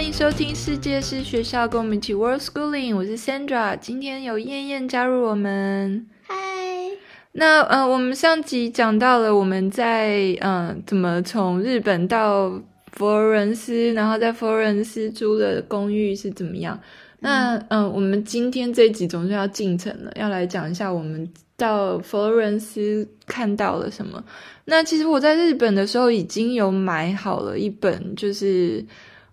欢迎收听世界是学校，跟我们一起 World Schooling。我是 Sandra，今天有燕燕加入我们。嗨，那呃，我们上集讲到了我们在嗯、呃、怎么从日本到佛罗伦斯，然后在佛罗伦斯租的公寓是怎么样。那嗯、呃，我们今天这一集总是要进程了，要来讲一下我们到佛罗伦斯看到了什么。那其实我在日本的时候已经有买好了一本，就是。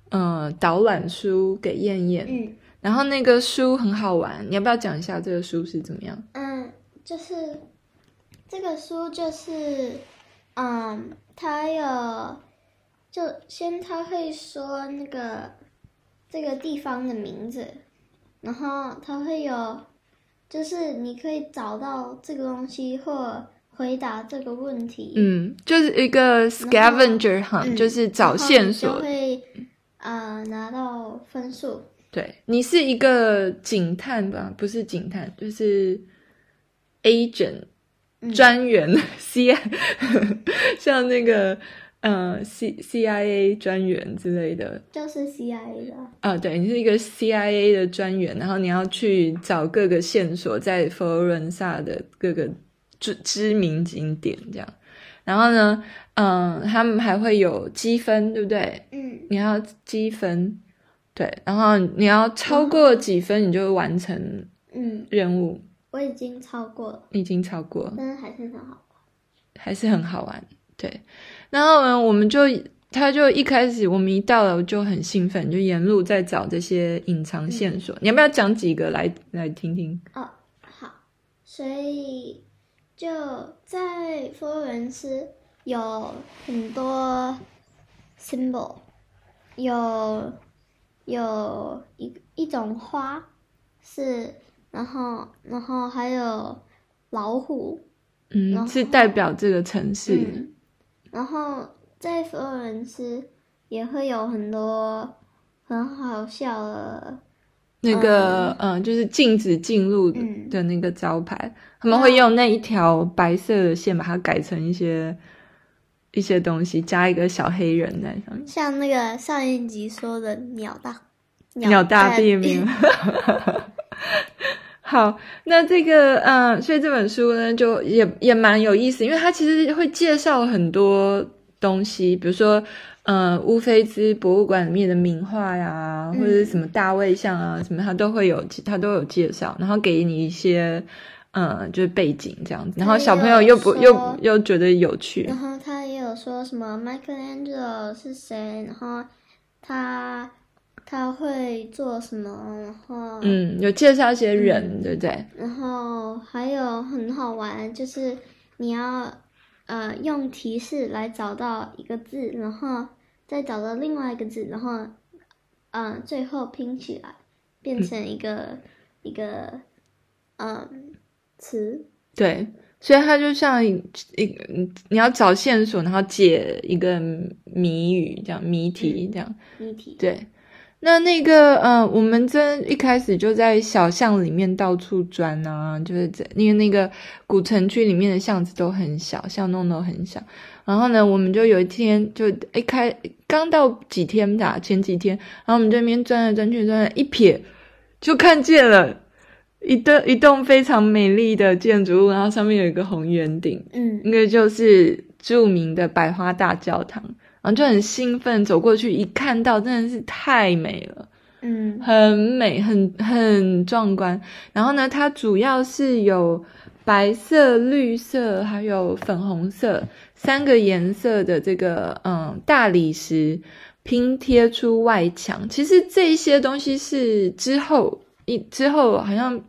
嗯，导览书给燕燕。嗯，然后那个书很好玩，你要不要讲一下这个书是怎么样？嗯，就是这个书就是，嗯，他有就先他会说那个这个地方的名字，然后他会有就是你可以找到这个东西或回答这个问题。嗯，就是一个 scavenger hunt，就是找线索。啊、呃，拿到分数。对，你是一个警探吧？不是警探，就是 agent 专、嗯、员，C 像那个呃 C C I A 专员之类的，就是 C I A 的。啊，对，你是一个 C I A 的专员，然后你要去找各个线索，在佛罗伦萨的各个知知名景点这样。然后呢，嗯，他们还会有积分，对不对？嗯，你要积分，对，然后你要超过几分，你就会完成嗯任务。我已经超过了，已经超过了，但是还是很好玩，还是很好玩，对。然后呢，我们就他就一开始我们一到了就很兴奋，就沿路在找这些隐藏线索。嗯，你要不要讲几个来来听听？哦，好，所以。就在佛罗伦斯有很多 symbol，有有一一种花是，然后然后还有老虎，嗯，是代表这个城市。嗯，然后在佛罗伦斯也会有很多很好笑的。那个嗯，嗯，就是禁止进入的那个招牌，嗯，他们会用那一条白色的线把它改成一些一些东西，加一个小黑人在上面。像那个上一集说的鸟大鸟大便便。好，那这个嗯，所以这本书呢，就也也蛮有意思，因为它其实会介绍很多东西，比如说。嗯，乌菲兹博物馆里面的名画呀，或者是什么大卫像啊，嗯、什么他都会有，他都有介绍，然后给你一些，嗯，就是背景这样子，然后小朋友又不又又觉得有趣。然后他也有说什么 Michelangelo 是谁，然后他他会做什么，然后嗯，有介绍一些人，嗯、对不对？然后还有很好玩，就是你要呃用提示来找到一个字，然后。再找到另外一个字，然后，嗯、呃，最后拼起来变成一个、嗯、一个，嗯，词。对，所以它就像一个，你要找线索，然后解一个谜语，这样谜题，这样谜题。对。那那个，嗯、呃，我们真一开始就在小巷里面到处钻啊，就是在因为那个古城区里面的巷子都很小，巷弄都很小。然后呢，我们就有一天就一开刚到几天吧，前几天，然后我们这边钻来钻去，钻来一瞥，就看见了一栋一栋非常美丽的建筑物，然后上面有一个红圆顶，嗯，那个就是著名的百花大教堂。然后就很兴奋走过去，一看到真的是太美了，嗯，很美，很很壮观。然后呢，它主要是有白色、绿色还有粉红色三个颜色的这个嗯大理石拼贴出外墙。其实这些东西是之后一之后好像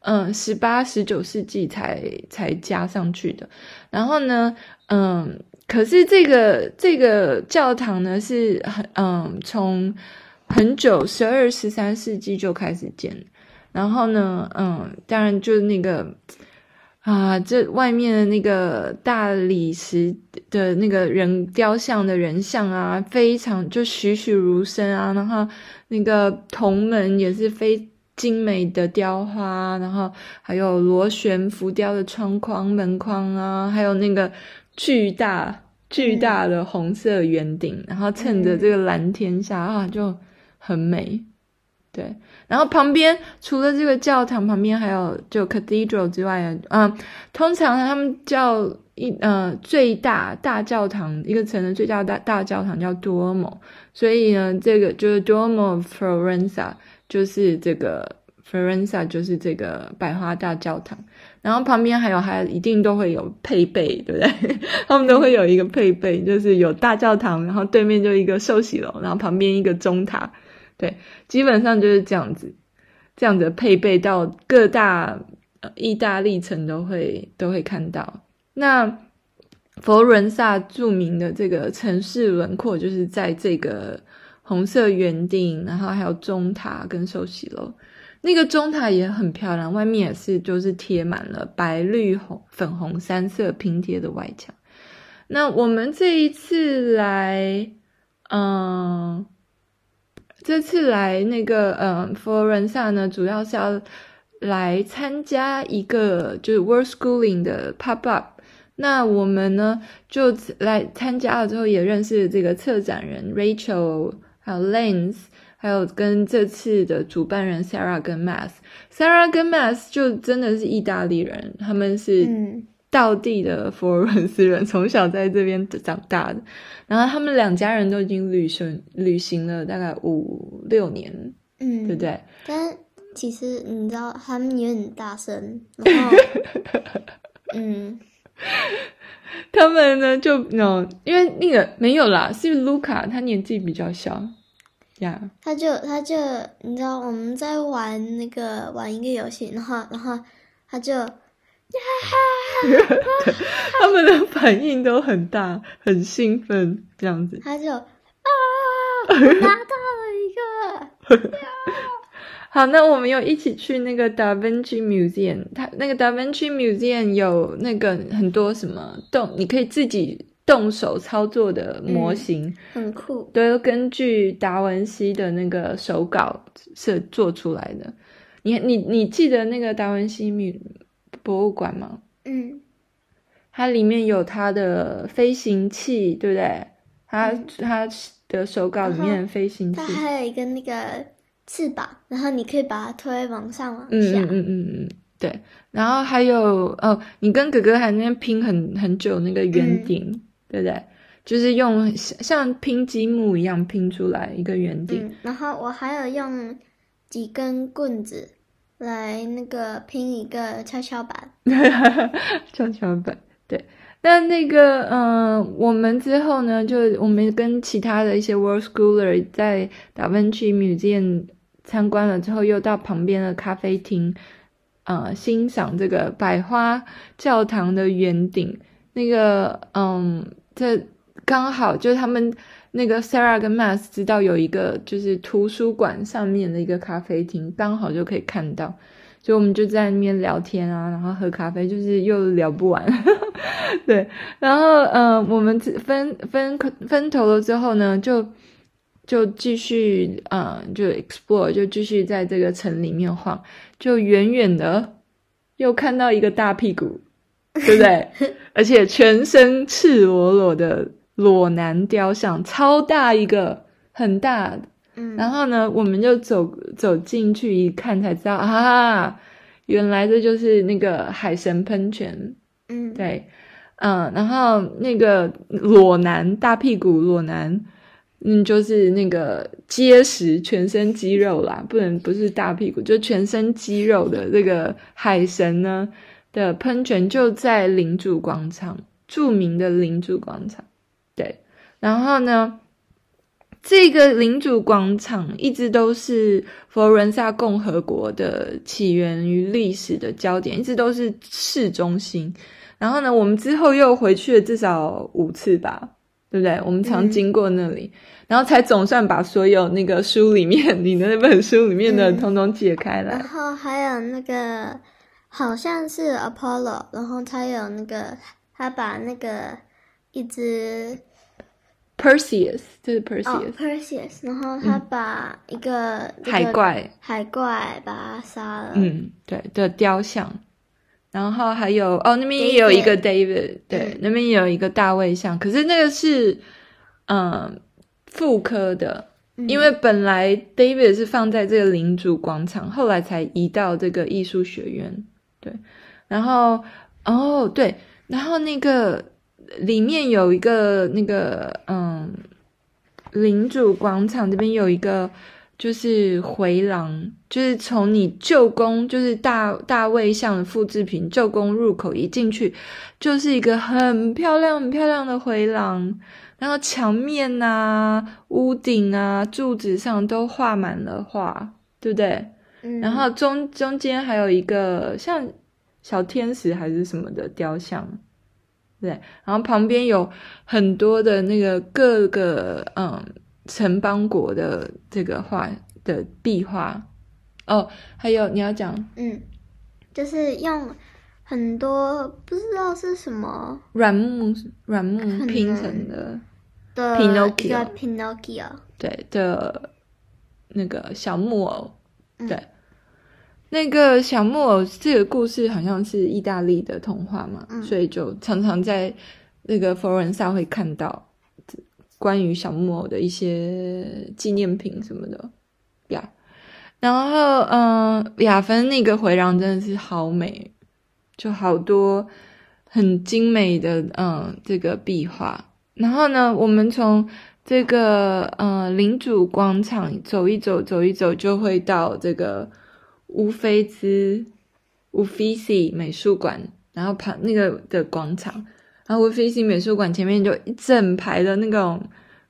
嗯十八、十九世纪才才加上去的。然后呢，嗯。可是这个这个教堂呢，是很嗯，从很久十二十三世纪就开始建，然后呢，嗯，当然就是那个啊，这外面的那个大理石的那个人雕像的人像啊，非常就栩栩如生啊，然后那个铜门也是非精美的雕花，然后还有螺旋浮雕的窗框门框啊，还有那个。巨大巨大的红色圆顶，嗯，然后衬着这个蓝天下啊，就很美。对，然后旁边除了这个教堂旁边还有就 cathedral 之外，嗯，通常他们叫一呃最大大教堂一个城的最大大大教堂叫 Duomo，所以呢，这个就是 Duomo Florenza 就是这个 Florenza 就是这个百花大教堂，然后旁边还有还一定都会有配备，对不对？他们都会有一个配备，就是有大教堂，然后对面就一个寿喜楼，然后旁边一个钟塔。对，基本上就是这样子，这样子配备到各大呃意大利城都会都会看到。那佛罗伦萨著名的这个城市轮廓，就是在这个红色圆顶，然后还有钟塔跟寿喜楼。那个钟塔也很漂亮，外面也是就是贴满了白绿红粉红三色拼贴的外墙。那我们这一次来，嗯。这次来那个嗯，佛罗伦萨呢，主要是要来参加一个就是 World Schooling 的 Pop Up。那我们呢就来参加了之后，也认识这个策展人 Rachel，还有 Lance，还有跟这次的主办人 Sarah 跟 Math。Sarah 跟 Math 就真的是意大利人，他们是。嗯道地的佛罗伦斯人，从小在这边长大的，然后他们两家人都已经旅行旅行了大概五六年，嗯，对不对？但其实你知道，他们也很大声，然后，嗯，他们呢就嗯，因为那个没有啦，是卢卡他年纪比较小他就他就你知道我们在玩那个玩一个游戏，然后然后他就。他们的反应都很大，很兴奋，这样子。他就啊，我拿到了一个。好，那我们又一起去那个 Da Vinci Museum。它那个 Da Vinci Museum 有那个很多什么动，你可以自己动手操作的模型，嗯、很酷。都根据达文西的那个手稿是做出来的。你你你记得那个达文西博物馆吗？嗯，它里面有它的飞行器，对不对？它、嗯、它的手稿里面的飞行器，它还有一个那个翅膀，然后你可以把它推往上往下。嗯嗯嗯嗯嗯，对。然后还有哦，你跟哥哥还那边拼很很久那个圆顶、嗯，对不对？就是用像拼积木一样拼出来一个圆顶、嗯。然后我还有用几根棍子。来那个拼一个跷跷板，跷跷板，对。那那个，嗯、呃，我们之后呢，就我们跟其他的一些 World Schooler 在 Da Vinci Museum 参观了之后，又到旁边的咖啡厅，呃，欣赏这个百花教堂的圆顶。那个，嗯，这刚好就是他们。那个 Sarah 跟 Max 知道有一个就是图书馆上面的一个咖啡厅，刚好就可以看到，所以我们就在那边聊天啊，然后喝咖啡，就是又聊不完。对，然后嗯、呃，我们分分分头了之后呢，就就继续嗯、呃，就 explore，就继续在这个城里面晃，就远远的又看到一个大屁股，对不对？而且全身赤裸裸的。裸男雕像超大一个，很大，嗯，然后呢，我们就走走进去一看，才知道啊，原来这就是那个海神喷泉，嗯，对，嗯，然后那个裸男大屁股裸男，嗯，就是那个结实全身肌肉啦，不能不是大屁股，就全身肌肉的这个海神呢的喷泉就在领主广场，著名的领主广场。对，然后呢，这个领主广场一直都是佛罗伦萨共和国的起源于历史的焦点，一直都是市中心。然后呢，我们之后又回去了至少五次吧，对不对？我们常经过那里，嗯、然后才总算把所有那个书里面，你的那本书里面的通通解开了。然后还有那个好像是 Apollo，然后他有那个他把那个。一只 Perseus，就是 Perseus。哦，Perseus，然后他把一个海怪海怪把他杀了。嗯，对的雕像，然后还有哦，那边也有一个 David，对，嗯、那边也有一个大卫像，可是那个是嗯妇科的，嗯、因为本来 David 是放在这个领主广场，后来才移到这个艺术学院。对，然后哦对，然后那个里面有一个那个嗯，领主广场这边有一个。就是回廊，就是从你旧宫，就是大大卫像的复制品，旧宫入口一进去，就是一个很漂亮、很漂亮的回廊，然后墙面啊、屋顶啊、柱子上都画满了画，对不对？嗯。然后中中间还有一个像小天使还是什么的雕像，对。然后旁边有很多的那个各个嗯。城邦国的这个画的壁画。哦，还有你要讲，嗯，就是用很多不知道是什么软木软木拼成的。的 Pinocchio Pinocchio 对的那个小木偶，嗯、对，那个小木偶这个故事好像是意大利的童话嘛，嗯、所以就常常在那个佛罗伦萨会看到。关于小木偶的一些纪念品什么的呀，然后嗯呀，反正那个回廊真的是好美，就好多很精美的嗯这个壁画。然后呢，我们从这个呃领主广场走一走，走一走，就会到这个乌菲兹乌菲西美术馆，然后旁那个的广场。然后乌菲西美术馆前面就一整排的那种，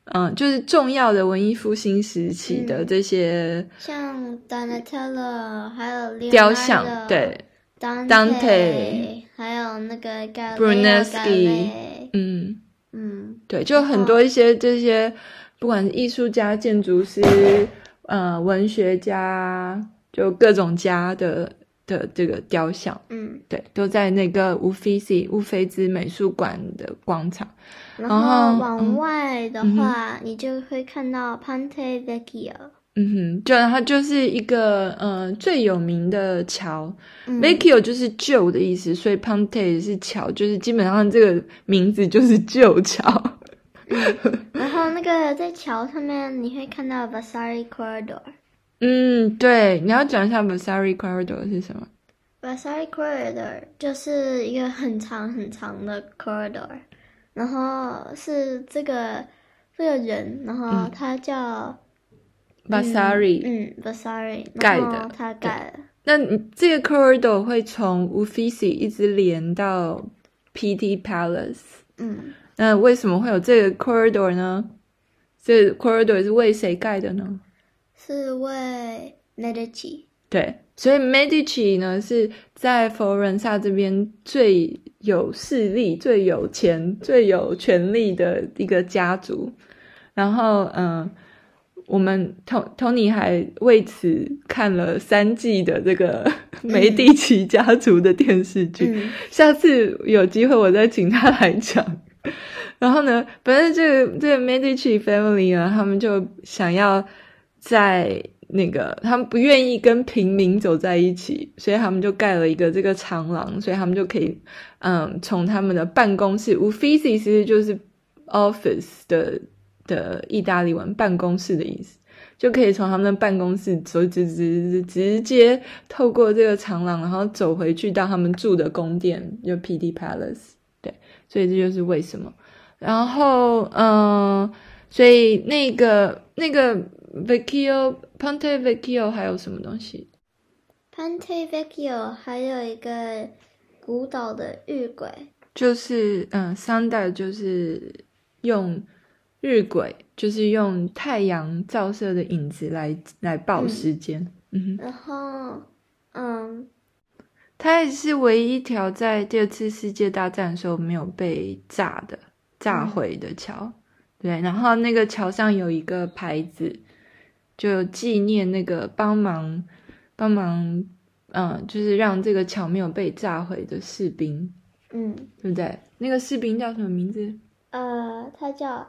嗯，就是重要的文艺复兴时期的这些，嗯、像 Donatello 还有雕像，对，Dante，还有那个 Brunelleschi，对，就很多一些这些，不管是艺术家、建筑师，呃、嗯，文学家，就各种家的。的这个雕像，嗯，对，都在那个乌菲兹乌菲兹美术馆的广场。然后往外的话，嗯、你就会看到 Ponte Vecchio。嗯哼，就它就是一个呃最有名的桥、嗯、，Vecchio 就是旧的意思，所以 Ponte 是桥，就是基本上这个名字就是旧桥。嗯、然后那个在桥上面你会看到 Vasari Corridor。嗯，对，你要讲一下 Vasari Corridor 是什么？Vasari Corridor 就是一个很长很长的 corridor，然后是这个这个人，然后他叫 Vasari，嗯，Vasari 盖的，他盖的。那你这个 corridor 会从 Uffizi 一直连到 Pitti Palace，嗯，那为什么会有这个 corridor 呢？这个 corridor 是为谁盖的呢？是为 Medici，对，所以 Medici 呢是在佛罗伦萨这边最有势力、最有钱、最有权力的一个家族。然后，嗯，我们 Tony 还为此看了三季的这个梅蒂奇家族的电视剧。嗯、下次有机会我再请他来讲。然后呢，反正这个这个 Medici family 呢，他们就想要。在那个，他们不愿意跟平民走在一起，所以他们就盖了一个这个长廊，所以他们就可以，嗯，从他们的办公室，Uffizi 其实就是 office 的的意大利文，办公室的意思，就可以从他们的办公室走直直直接透过这个长廊，然后走回去到他们住的宫殿，就 Pitti Palace，所以这就是为什么。然后，嗯，所以那个那个。Vecchio Ponte Vecchio 还有什么东西？Ponte Vecchio 还有一个古岛的日晷，就是嗯，sundial 就是用日晷，就是用太阳照射的影子来来报时间。嗯，然后嗯，它也是唯一一条在第二次世界大战的时候没有被炸的炸毁的桥。嗯、对，然后那个桥上有一个牌子。就纪念那个帮忙帮忙，嗯，就是让这个桥没有被炸毁的士兵，嗯，对不对？那个士兵叫什么名字？呃，他叫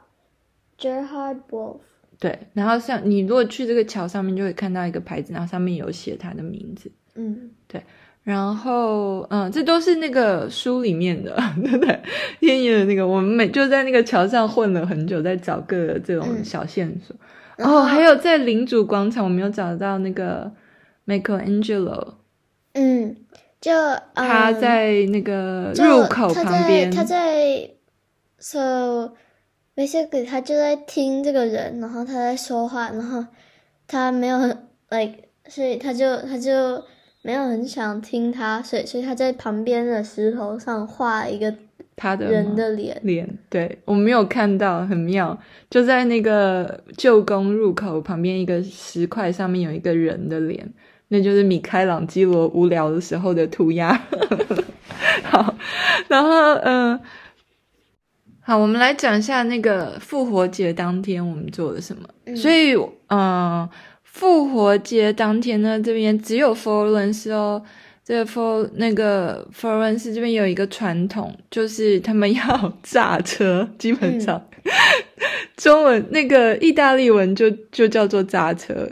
Gerhard Wolf。对，然后像你如果去这个桥上面，就会看到一个牌子，然后上面有写他的名字。嗯，对。然后，嗯，这都是那个书里面的，对不对？天野的那个，我们每就在那个桥上混了很久，在找各个这种小线索。嗯哦，还有在领主广场，我没有找到那个 Michelangelo。嗯，就、嗯、他在那个入口旁边，他在，so basically 他就在听这个人，然后他在说话，然后他没有很 like，所以他就他就没有很想听他，所以所以他在旁边的石头上画一个他的人的脸脸，对，我没有看到，很妙，就在那个旧宫入口旁边一个石块上面有一个人的脸。那就是米开朗基罗无聊的时候的涂鸦。好，然后嗯、呃，好，我们来讲一下那个复活节当天我们做了什么。嗯、所以，嗯、呃，复活节当天呢，这边只有佛罗伦斯哦。这个佛那个佛罗伦斯这边有一个传统，就是他们要 炸车，基本上。嗯中文那个意大利文就就叫做炸车，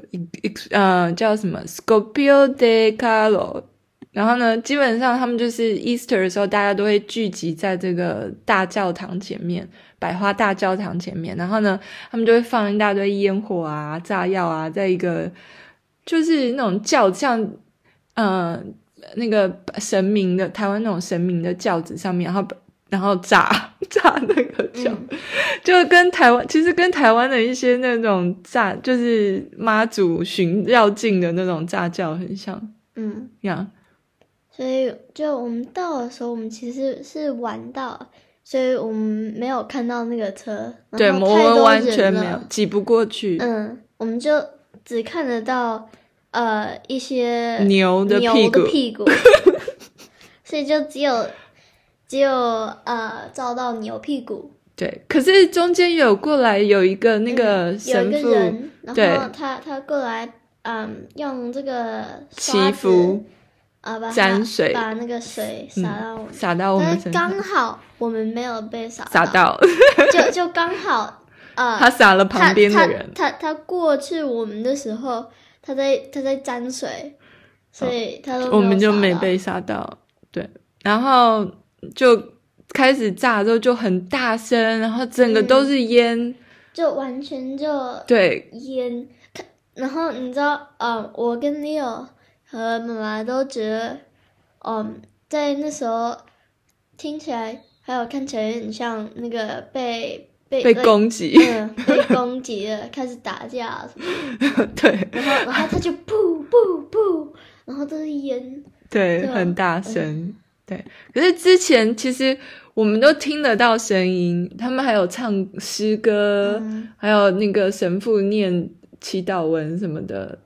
呃，叫什么 Scoppio di Carro。然后呢，基本上他们就是 Easter 的时候，大家都会聚集在这个大教堂前面，百花大教堂前面。然后呢，他们就会放一大堆烟火啊、炸药啊，在一个就是那种轿，像呃那个神明的台湾那种神明的轿子上面，然后。然后炸炸那个轿，嗯、就跟台湾其实跟台湾的一些那种炸，就是妈祖巡绕境的那种炸轿很像。嗯，呀，Yeah. 所以就我们到的时候，我们其实是晚到，所以我们没有看到那个车。对，我们完全没有挤不过去。嗯，我们就只看得到呃一些牛的屁股，屁股 所以就只有。只有呃照到牛屁股，对，可是中间有过来有一个那个神父，嗯、然后他他过来，嗯，用这个祈福啊，把沾水，把那个水洒到我们，洒、嗯、到我们身上，刚好我们没有被洒洒到，就 就刚好，呃，他洒了旁边的人，他他，他，过去我们的时候，他在他在沾水，所以他都我们就没被洒到，对，然后。就开始炸之后就很大声，然后整个都是烟，嗯、就完全就对烟。然后你知道，嗯，我跟 Leo 和妈妈都觉得，嗯，在那时候听起来还有看起来很像那个被被被攻击，嗯，被攻击了，开始打架什么。对。然后，然后他就噗噗噗，然后都是烟，对，很大声。嗯对，可是之前其实我们都听得到声音，他们还有唱诗歌，嗯、还有那个神父念祈祷文什么的，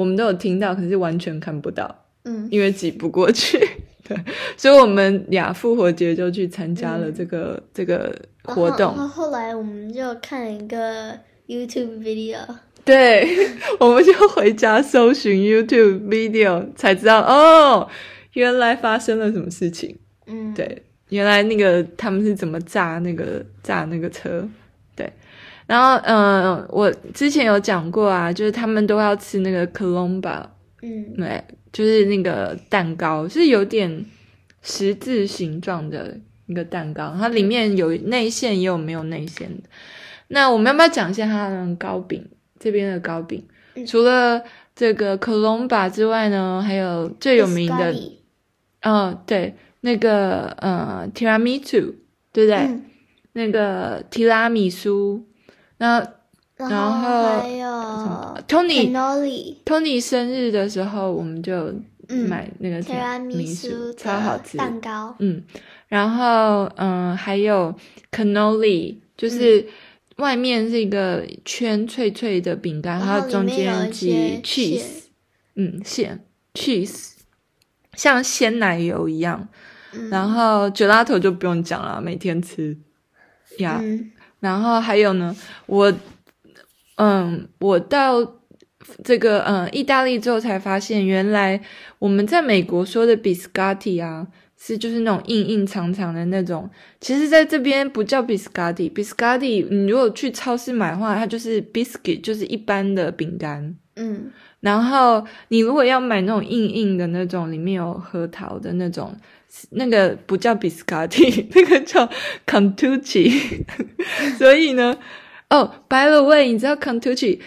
我们都有听到，可是完全看不到，嗯，因为挤不过去，对，所以我们俩复活节就去参加了这个、嗯、这个活动。然后，来我们就看了一个 YouTube video，对，我们就回家搜寻 YouTube video，才知道哦。原来发生了什么事情？嗯，对，原来那个他们是怎么炸那个炸那个车？对，然后嗯、呃，我之前有讲过啊，就是他们都要吃那个 Colomba，嗯，对，就是那个蛋糕是有点十字形状的一个蛋糕，它里面有内馅也有没有内馅的。那我们要不要讲一下它的糕饼？这边的糕饼、嗯、除了这个 Colomba 之外呢，还有最有名的。嗯，对，那个呃，提拉米苏，对不对？嗯、那个提拉米苏，然后然后还有 Tony，Tony 生日的时候，我们就买那个提拉米苏，超好吃蛋糕。嗯，然后嗯、呃，还有 Cannoli，就是外面是一个圈脆脆的饼干，然后中间挤 cheese，嗯，馅 cheese。像鲜奶油一样，嗯、然后 gelato 就不用讲了，每天吃呀。Yeah. 嗯、然后还有呢，我嗯，我到这个嗯意大利之后才发现，原来我们在美国说的 biscotti 啊，是就是那种硬硬长长的那种。其实在这边不叫 biscotti，biscotti 你如果去超市买的话，它就是 biscuit，就是一般的饼干。嗯。然后你如果要买那种硬硬的那种，里面有核桃的那种，那个不叫 biscotti，那个叫 Cantucci。所以呢，哦，by the way，你知道 Kentucky？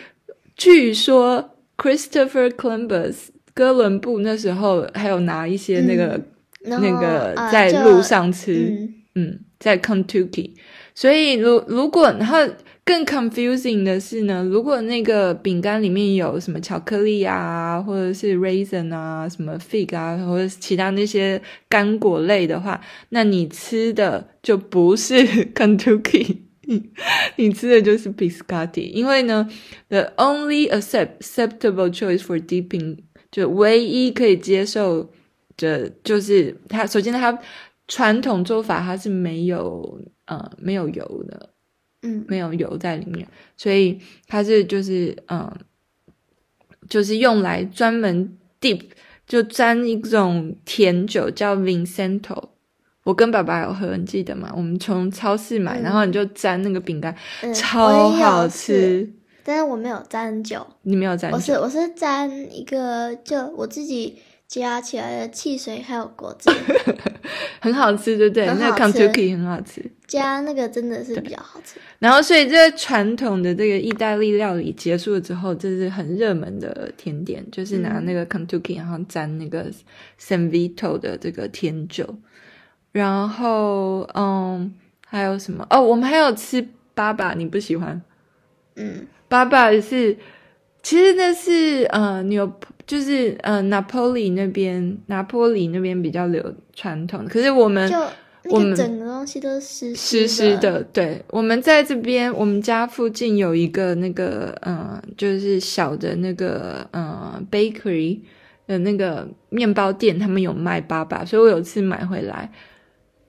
据说 Christopher Columbus 哥伦布那时候还有拿一些那个、嗯、那个在路上吃，嗯，嗯，在 Kentucky。所以如如果然后更 confusing 的是呢，如果那个饼干里面有什么巧克力啊，或者是 raisin 啊，什么 fig 啊，或者其他那些干果类的话，那你吃的就不是 Kentucky，你吃的就是 biscotti。因为呢，the only accept, acceptable choice for dipping 就唯一可以接受的，就是它首先它传统做法它是没有呃没有油的。嗯，没有油在里面，所以它是就是嗯，就是用来专门 dip 就沾一种甜酒叫 Vincento。我跟爸爸有喝，你记得吗？我们从超市买，嗯、然后你就沾那个饼干，嗯、超好吃。但是我没有沾酒，你没有沾酒，我是我是沾一个就我自己。加起来的汽水还有果汁，很好吃，对不对？那个 Kentucky 很好吃，加那个真的是比较好吃。然后，所以这传统的这个意大利料理结束了之后，这是很热门的甜点，就是拿那个 Kentucky，然后沾那个 San Vito 的这个甜酒。然后，嗯，还有什么？哦，我们还有吃巴巴，你不喜欢？嗯，巴巴是，其实那是呃牛。就是呃，拿坡里那边，拿坡里那边比较流传统。可是我们，就我们整个东西都是湿湿的。对，我们在这边，我们家附近有一个那个，嗯、呃，就是小的那个，嗯、呃，bakery 的那个面包店，他们有卖粑粑，所以我有次买回来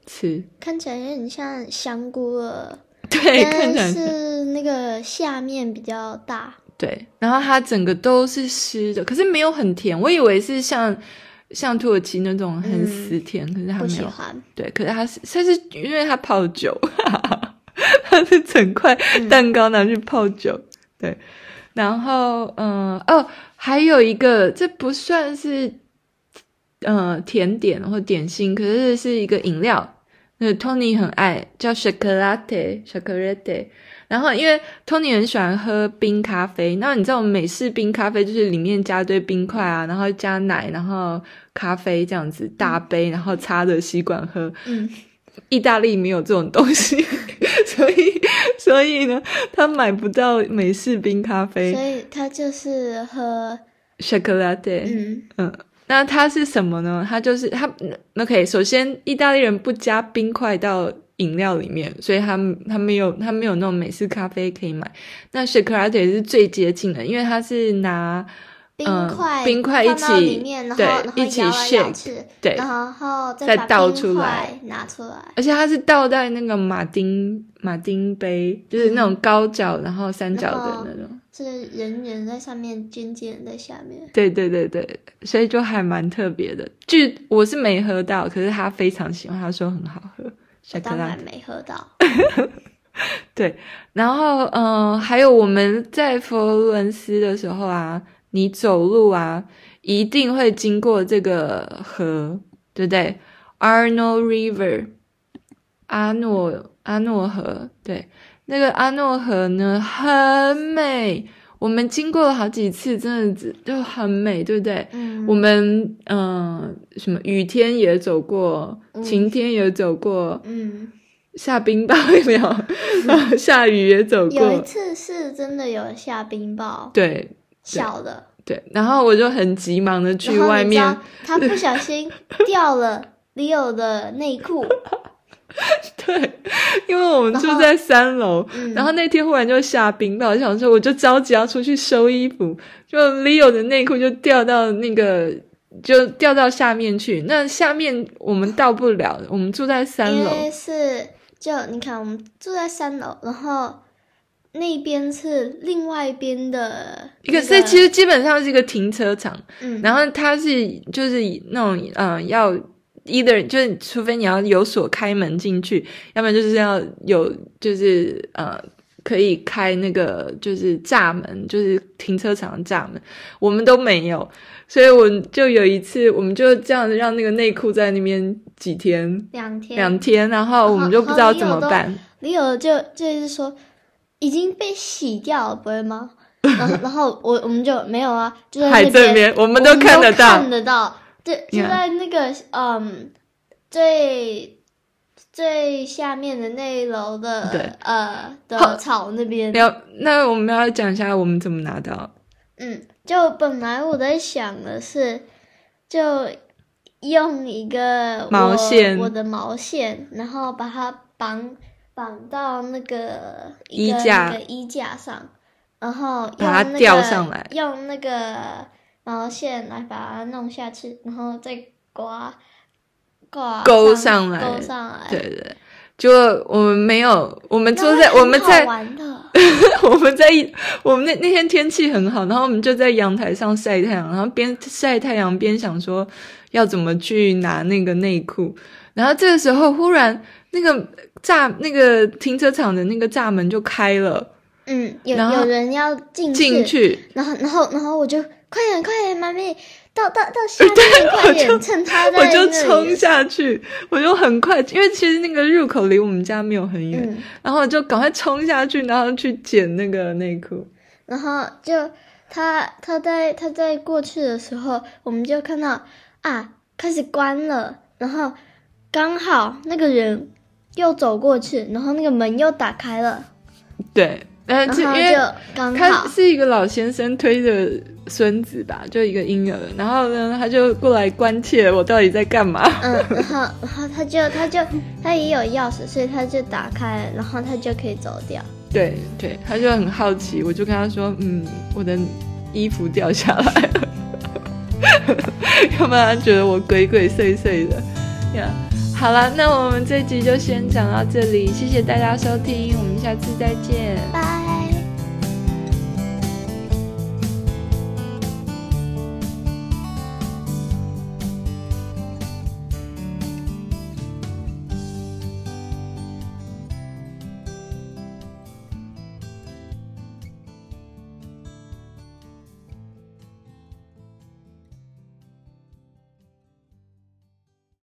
吃，看起来有点像香菇了。对，看起来是那个下面比较大。对，然后它整个都是湿的，可是没有很甜。我以为是像像土耳其那种很死甜，嗯、可是它没有。不喜欢。对，可是它是它是因为它泡酒，它是整块蛋糕拿去泡酒。嗯、对，然后嗯哦，还有一个，这不算是嗯甜点或点心，可是是一个饮料，那 Tony 很爱叫 chocolate，chocolate。然后，因为 Tony 很喜欢喝冰咖啡，那你知道我们美式冰咖啡就是里面加堆冰块啊，然后加奶，然后咖啡这样子大杯，然后插着吸管喝。嗯，意大利没有这种东西，所以所以呢，他买不到美式冰咖啡，所以他就是喝 chocolate。嗯嗯，那它是什么呢？它就是它。OK，首先意大利人不加冰块到。饮料里面，所以他他没有他没有那种美式咖啡可以买。那 chocolate 是最接近的，因为它是拿冰块冰块一起对一起 shake 对，然后再倒出来拿出来，而且它是倒在那个马丁马丁杯，就是那种高脚然后三角的那种，是人人在上面，尖尖在下面。对对对对，所以就还蛮特别的。据我是没喝到，可是他非常喜欢，他说很好喝。我当然没喝到。对，然后嗯、呃，还有我们在佛罗伦斯的时候啊，你走路啊，一定会经过这个河，对不对？Arno River，阿诺阿诺河，对，那个阿诺河呢，很美。我们经过了好几次，真的就很美，对不对？嗯。我们嗯、呃，什么雨天也走过，晴天也走过，嗯。下冰雹有没有？嗯、下雨也走过。有一次是真的有下冰雹，对，小的。对，然后我就很急忙的去外面，他不小心掉了 Leo 的内裤。对，因为我们住在三楼，然后，嗯、然后那天忽然就下冰雹，我想说我就着急要出去收衣服，就 Leo 的内裤就掉到那个，就掉到下面去。那下面我们到不了，我们住在三楼。因为是就你看，我们住在三楼，然后那边是另外一边的一个，是其实基本上是一个停车场，嗯，然后它是就是那种嗯、呃、要。Either 就是，除非你要有锁开门进去，要不然就是要有，就是呃，可以开那个就是栅门，就是停车场的栅门，我们都没有，所以我就有一次，我们就这样子让那个内裤在那边几天，两天，两天，然后我们就不知道怎么办。你有就就是说。已经被洗掉了，不会吗？然后然后我我们就没有啊，就在海这边，我们都看得到，看得到，对，就在那个.嗯最最下面的那一楼的对呃的草那边。要那我们要讲一下我们怎么拿到。嗯，就本来我在想的是，就用一个毛线，我的毛线，然后把它绑绑到那个衣架，那个衣架上，然后把它吊上来，用那个毛线来把它弄下去，然后再刮挂勾上来，勾上来，对对。就我们没有，我们坐在 我们在，我们在我们那那天天气很好，然后我们就在阳台上晒太阳，然后边晒太阳边想说要怎么去拿那个内裤，然后这个时候忽然那个栅那个停车场的那个栅门就开了，嗯，有有人要进进去，然后然后然后我就快点快点，妈咪。到到到下面快点，趁他在我就冲下去，我就很快，因为其实那个入口离我们家没有很远，嗯、然后我就赶快冲下去，然后去捡那个内裤。然后就他他在他在过去的时候，我们就看到啊，开始关了，然后刚好那个人又走过去，然后那个门又打开了。对。呃，就因为他是一个老先生推着孙子吧，就一个婴儿，然后呢，他就过来关切我到底在干嘛。嗯，然后，然后他就，他就，他也有钥匙，所以他就打开，然后他就可以走掉。对对，他就很好奇，我就跟他说，嗯，我的衣服掉下来了，要不然他觉得我鬼鬼祟祟的呀。Yeah. 好了，那我们这集就先讲到这里，谢谢大家收听，我们下次再见，拜。